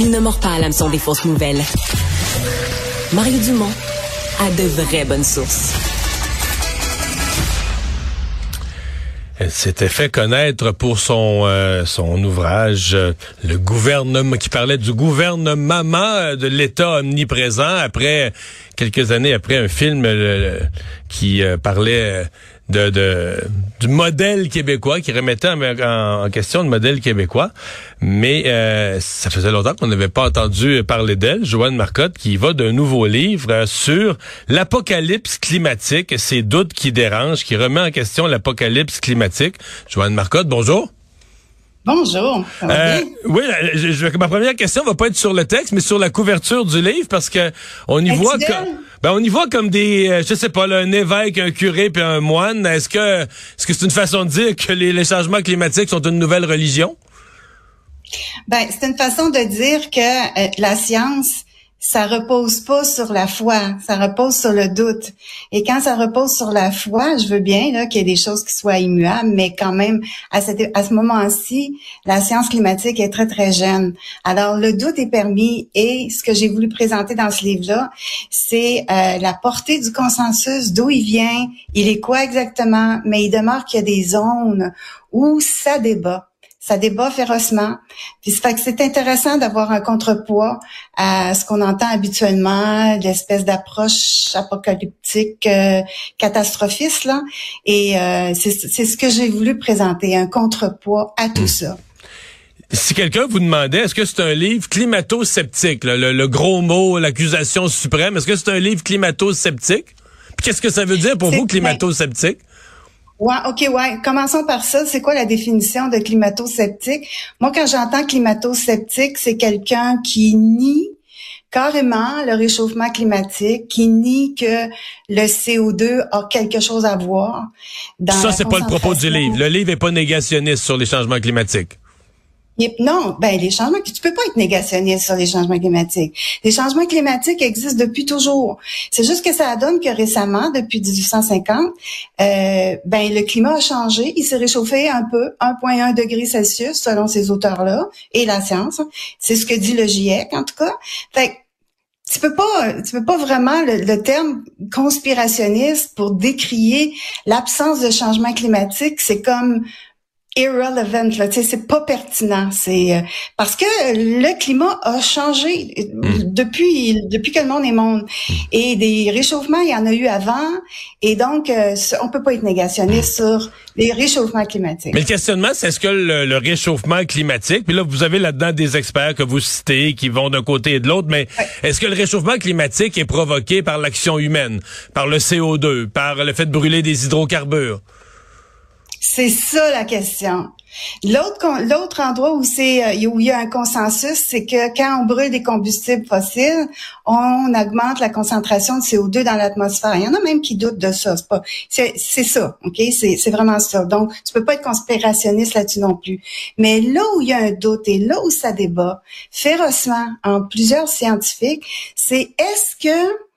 Il ne mord pas à l'hameçon des fausses nouvelles. Mario Dumont a de vraies bonnes sources. Elle s'était fait connaître pour son euh, son ouvrage euh, le gouvernement qui parlait du gouvernement euh, de l'État omniprésent après quelques années après un film qui parlait de, de, du modèle québécois, qui remettait en, question le modèle québécois. Mais euh, ça faisait longtemps qu'on n'avait pas entendu parler d'elle, Joanne Marcotte, qui va d'un nouveau livre sur l'apocalypse climatique, ces doutes qui dérangent, qui remet en question l'apocalypse climatique. Joanne Marcotte, bonjour. Bonjour. Euh, oui, je, ma première question va pas être sur le texte, mais sur la couverture du livre, parce que on y voit que, ben on y voit comme des, euh, je sais pas, un évêque, un curé puis un moine. Est-ce que, est-ce que c'est une façon de dire que les, changements climatiques sont une nouvelle religion? Ben, c'est une façon de dire que euh, la science ça repose pas sur la foi, ça repose sur le doute. Et quand ça repose sur la foi, je veux bien là, qu'il y ait des choses qui soient immuables, mais quand même, à, à ce moment-ci, la science climatique est très, très jeune. Alors, le doute est permis et ce que j'ai voulu présenter dans ce livre-là, c'est euh, la portée du consensus, d'où il vient, il est quoi exactement, mais il demeure qu'il y a des zones où ça débat ça débat férocement. Puis fait que c'est intéressant d'avoir un contrepoids à ce qu'on entend habituellement, l'espèce d'approche apocalyptique euh, catastrophiste là. Et euh, c'est ce que j'ai voulu présenter, un contrepoids à tout hmm. ça. Si quelqu'un vous demandait, est-ce que c'est un livre climato-sceptique, le, le, gros mot, l'accusation suprême, est-ce que c'est un livre climato-sceptique? Qu'est-ce que ça veut dire pour vous, climato-sceptique? Ouais, ok, ouais. Commençons par ça. C'est quoi la définition de climato-sceptique? Moi, quand j'entends climato-sceptique, c'est quelqu'un qui nie carrément le réchauffement climatique, qui nie que le CO2 a quelque chose à voir. Dans ça, c'est pas le propos du livre. Le livre est pas négationniste sur les changements climatiques. Non, ben les changements, tu peux pas être négationniste sur les changements climatiques. Les changements climatiques existent depuis toujours. C'est juste que ça donne que récemment, depuis 1850, euh, ben le climat a changé. Il s'est réchauffé un peu, 1,1 degré Celsius selon ces auteurs-là et la science. C'est ce que dit le GIEC en tout cas. Fait tu peux pas, tu peux pas vraiment le, le terme conspirationniste pour décrier l'absence de changement climatique. C'est comme irrelevant là, c'est pas pertinent, c'est euh, parce que le climat a changé mm. depuis depuis que le monde est monde et des réchauffements, il y en a eu avant et donc euh, on peut pas être négationniste mm. sur les réchauffements climatiques. Mais le questionnement, c'est est-ce que le, réchauffement climatique, puis là vous avez là-dedans des experts que vous citez qui vont d'un côté et de l'autre, mais est-ce que le réchauffement climatique est provoqué par l'action humaine, par le CO2, par le fait de brûler des hydrocarbures? C'est ça la question. L'autre l'autre endroit où c'est euh, où il y a un consensus, c'est que quand on brûle des combustibles fossiles, on augmente la concentration de CO2 dans l'atmosphère. Il y en a même qui doutent de ça. C'est pas c'est ça, ok? C'est c'est vraiment ça. Donc tu peux pas être conspirationniste là-dessus non plus. Mais là où il y a un doute et là où ça débat férocement en plusieurs scientifiques, c'est est-ce que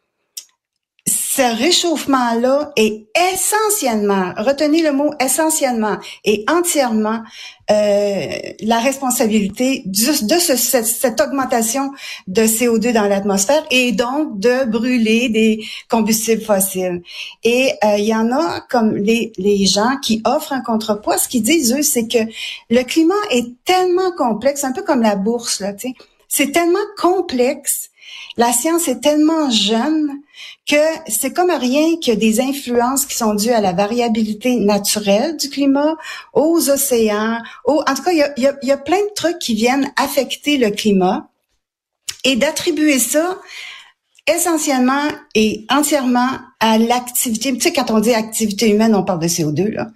ce réchauffement-là est essentiellement, retenez le mot essentiellement et entièrement euh, la responsabilité de ce, cette, augmentation de CO2 dans l'atmosphère et donc de brûler des combustibles fossiles. Et euh, il y en a comme les, les gens qui offrent un contrepoids, ce qu'ils disent eux, c'est que le climat est tellement complexe, un peu comme la bourse là, tu sais, c'est tellement complexe la science est tellement jeune que c'est comme rien a des influences qui sont dues à la variabilité naturelle du climat, aux océans, en tout cas, il y a plein de trucs qui viennent affecter le climat. Et d'attribuer ça essentiellement et entièrement à l'activité. Tu sais, quand on dit activité humaine, on parle de CO2 là.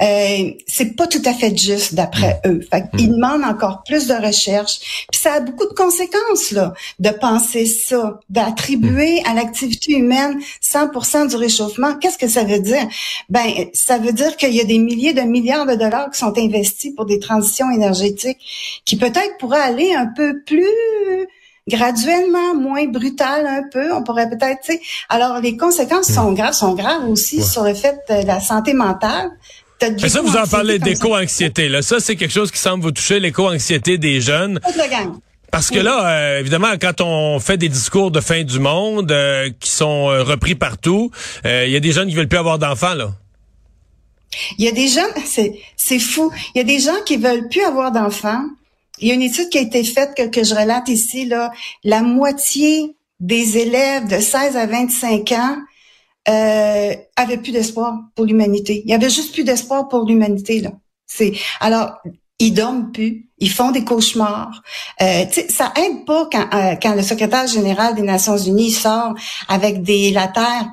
Euh, c'est pas tout à fait juste d'après mm. eux. Fait mm. ils demandent encore plus de recherche. Puis ça a beaucoup de conséquences là, de penser ça, d'attribuer mm. à l'activité humaine 100% du réchauffement. Qu'est-ce que ça veut dire? Ben, ça veut dire qu'il y a des milliers de milliards de dollars qui sont investis pour des transitions énergétiques qui peut-être pourraient aller un peu plus graduellement moins brutal un peu. On pourrait peut-être, tu sais. Alors les conséquences sont hmm. graves, sont graves aussi sur le fait de la santé mentale. Mais ça, vous en parlez d'éco-anxiété. Là, ça, c'est quelque chose qui semble vous toucher, l'éco-anxiété des jeunes. Parce que là, euh, évidemment, quand on fait des discours de fin du monde euh, qui sont euh, repris partout, il y a des jeunes qui veulent plus avoir d'enfants, là. Il y a des gens, c'est fou. Il y a des gens qui veulent plus avoir d'enfants. Il y a une étude qui a été faite que, je relate ici, là. La moitié des élèves de 16 à 25 ans euh, avaient plus d'espoir pour l'humanité. Il y avait juste plus d'espoir pour l'humanité, là. C'est alors ils dorment plus, ils font des cauchemars. Euh, ça aide pas quand, euh, quand le secrétaire général des Nations Unies sort avec des la terre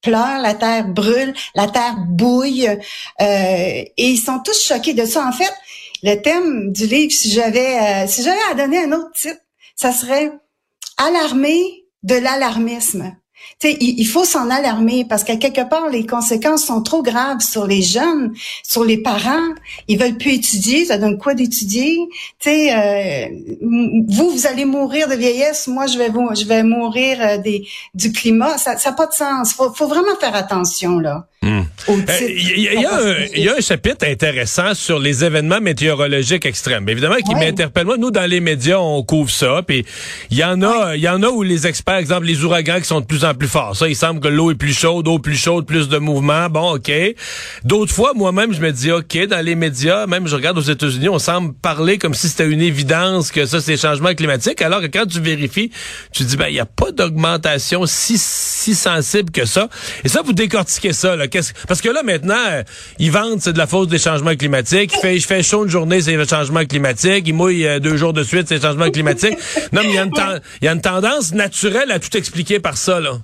pleure, la terre brûle, la terre bouille, euh, et ils sont tous choqués de ça. En fait, le thème du livre, si j'avais euh, si j'avais à donner un autre titre, ça serait alarmé de l'alarmisme il, faut s'en alarmer parce qu'à quelque part, les conséquences sont trop graves sur les jeunes, sur les parents. Ils veulent plus étudier. Ça donne quoi d'étudier? Euh, vous, vous allez mourir de vieillesse. Moi, je vais vous, je vais mourir euh, des, du climat. Ça n'a pas de sens. Faut, faut vraiment faire attention là. Hmm. Il y, a un chapitre intéressant sur les événements météorologiques extrêmes. Évidemment, qui m'interpelle. Moi, nous, dans les médias, on couvre ça. Puis il y en a, il y en a où les experts, exemple, les ouragans qui sont de plus en plus forts. Ça, il semble que l'eau est plus chaude, eau plus chaude, plus de mouvement. Bon, ok. D'autres fois, moi-même, je me dis, ok, dans les médias, même je regarde aux États-Unis, on semble parler comme si c'était une évidence que ça, c'est changement climatique. Alors que quand tu vérifies, tu dis, ben, il n'y a pas d'augmentation si si sensible que ça. Et ça, vous décortiquez ça. Là. Parce que là, maintenant, euh, ils vendent, c'est de la faute des changements climatiques. Il fait, il fait chaud une journée, c'est le changement climatique. Il mouille euh, deux jours de suite, c'est le changement climatique. Non, mais il y a une tendance naturelle à tout expliquer par ça. là.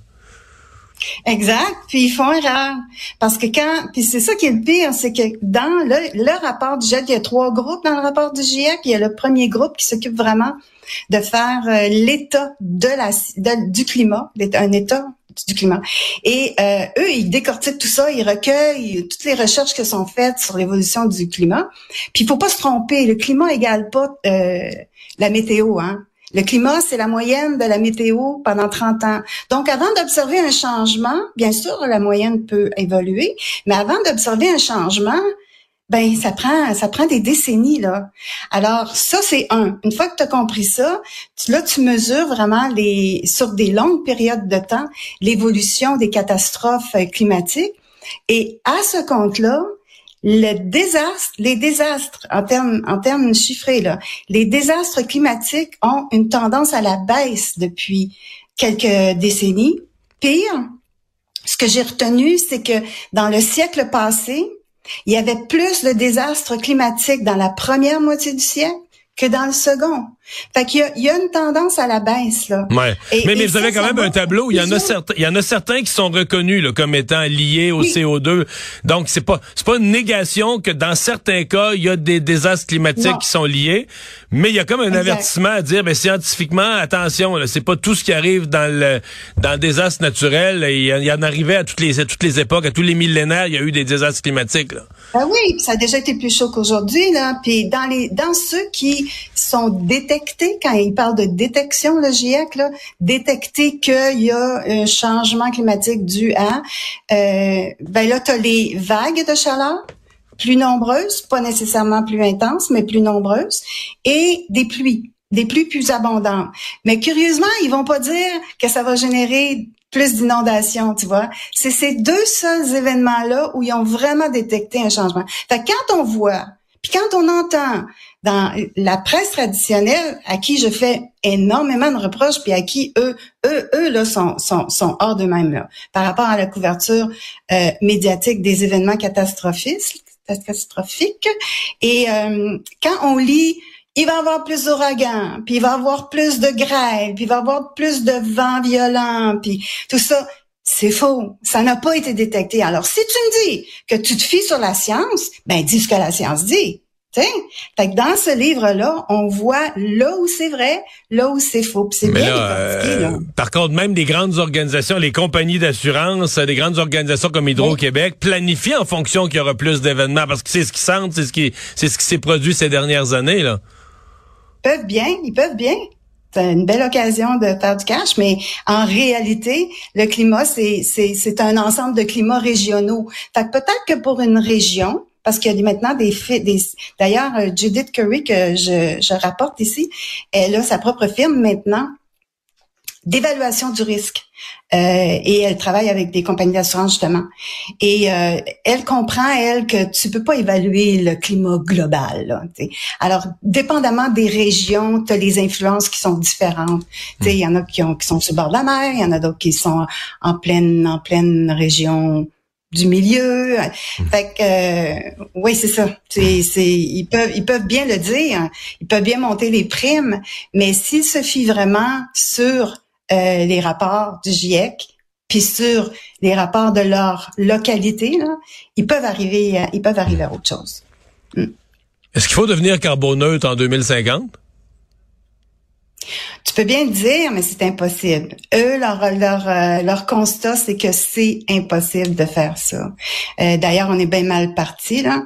Exact. Puis ils font erreur. Parce que quand, puis c'est ça qui est le pire, c'est que dans le, rapport du GIEC, il y a trois groupes dans le rapport du GIEC. Il y a le premier groupe qui s'occupe vraiment de faire euh, l'état de la du climat, un état du climat. Et euh, eux, ils décortiquent tout ça, ils recueillent toutes les recherches qui sont faites sur l'évolution du climat. Puis il faut pas se tromper, le climat égale pas euh, la météo, hein. Le climat, c'est la moyenne de la météo pendant 30 ans. Donc, avant d'observer un changement, bien sûr, la moyenne peut évoluer, mais avant d'observer un changement, ben ça prend ça prend des décennies là. Alors ça c'est un. Une fois que tu as compris ça, tu, là tu mesures vraiment les sur des longues périodes de temps l'évolution des catastrophes euh, climatiques et à ce compte-là, le désastre, les désastres en termes en termes chiffrés là, les désastres climatiques ont une tendance à la baisse depuis quelques décennies. Pire, ce que j'ai retenu, c'est que dans le siècle passé, il y avait plus de désastres climatiques dans la première moitié du siècle que dans le second. Fait qu'il y a, il y a une tendance à la baisse là. Ouais. mais, mais vous avez quand même un tableau. Il y en a certains, il y en a certains qui sont reconnus là, comme étant liés au CO2. Donc c'est pas c'est pas une négation que dans certains cas il y a des désastres climatiques qui sont liés, mais il y a comme un avertissement à dire, ben scientifiquement attention, c'est pas tout ce qui arrive dans le dans le désastre naturel. Il y, en arrivait à toutes les à toutes les époques, à tous les millénaires, il y a eu des désastres climatiques. Là. Ben oui, ça a déjà été plus chaud qu'aujourd'hui là. Puis dans les dans ceux qui sont détectés, quand ils parlent de détection, le GIEC, là, détecter qu'il y a un changement climatique dû à, euh, ben là, as les vagues de chaleur plus nombreuses, pas nécessairement plus intenses, mais plus nombreuses, et des pluies des pluies plus abondantes. Mais curieusement, ils vont pas dire que ça va générer plus d'inondations, tu vois. C'est ces deux seuls événements-là où ils ont vraiment détecté un changement. Fait quand on voit, puis quand on entend dans la presse traditionnelle, à qui je fais énormément de reproches, puis à qui eux, eux, eux là sont sont, sont hors d'eux-mêmes là, par rapport à la couverture euh, médiatique des événements catastrophiques, catastrophiques. Et euh, quand on lit il va y avoir plus d'ouragans, puis il va y avoir plus de grêle, puis il va y avoir plus de vents violents, puis tout ça. C'est faux. Ça n'a pas été détecté. Alors, si tu me dis que tu te fies sur la science, ben dis ce que la science dit. Fait que dans ce livre-là, on voit là où c'est vrai, là où c'est faux. C'est bien euh, Par contre, même des grandes organisations, les compagnies d'assurance, des grandes organisations comme Hydro-Québec planifient en fonction qu'il y aura plus d'événements parce que c'est ce qu'ils sentent, c'est ce qui c'est ce qui s'est produit ces dernières années là peuvent bien, ils peuvent bien. C'est une belle occasion de faire du cash, mais en réalité, le climat, c'est, un ensemble de climats régionaux. Fait que peut-être que pour une région, parce qu'il y a maintenant. Des... D'ailleurs, euh, Judith Curry, que je, je rapporte ici, elle a sa propre firme maintenant d'évaluation du risque. Euh, et elle travaille avec des compagnies d'assurance justement. Et euh, elle comprend elle que tu peux pas évaluer le climat global. Là, Alors, dépendamment des régions, tu as les influences qui sont différentes. Il y en a qui, ont, qui sont sur le bord de la mer, il y en a d'autres qui sont en pleine en pleine région du milieu. Fait que euh, oui, c'est ça. C'est, c'est, ils peuvent ils peuvent bien le dire, ils peuvent bien monter les primes, mais s'ils se fient vraiment sur euh, les rapports du GIEC, puis sur les rapports de leur localité, là, ils peuvent arriver, à, ils peuvent arriver à autre chose. Mm. Est-ce qu'il faut devenir carboneutre en 2050? Tu peux bien le dire, mais c'est impossible. Eux, leur leur euh, leur constat, c'est que c'est impossible de faire ça. Euh, D'ailleurs, on est bien mal parti là.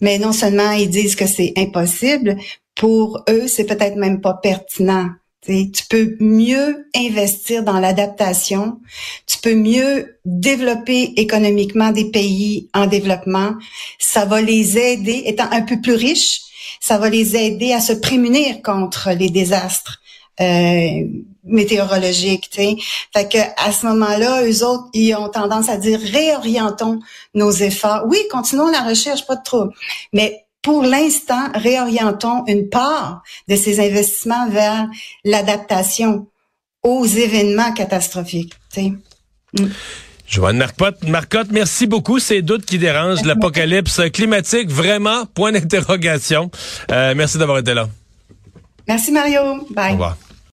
Mais non seulement ils disent que c'est impossible, pour eux, c'est peut-être même pas pertinent tu peux mieux investir dans l'adaptation, tu peux mieux développer économiquement des pays en développement. Ça va les aider, étant un peu plus riches, ça va les aider à se prémunir contre les désastres euh, météorologiques. Fait que à ce moment-là, eux autres, ils ont tendance à dire réorientons nos efforts. Oui, continuons la recherche, pas de trop, mais pour l'instant, réorientons une part de ces investissements vers l'adaptation aux événements catastrophiques. Mm. Joanne Marcotte, Marcotte, merci beaucoup. Ces doutes qui dérangent l'apocalypse climatique, vraiment, point d'interrogation. Euh, merci d'avoir été là. Merci Mario. Bye. Au revoir.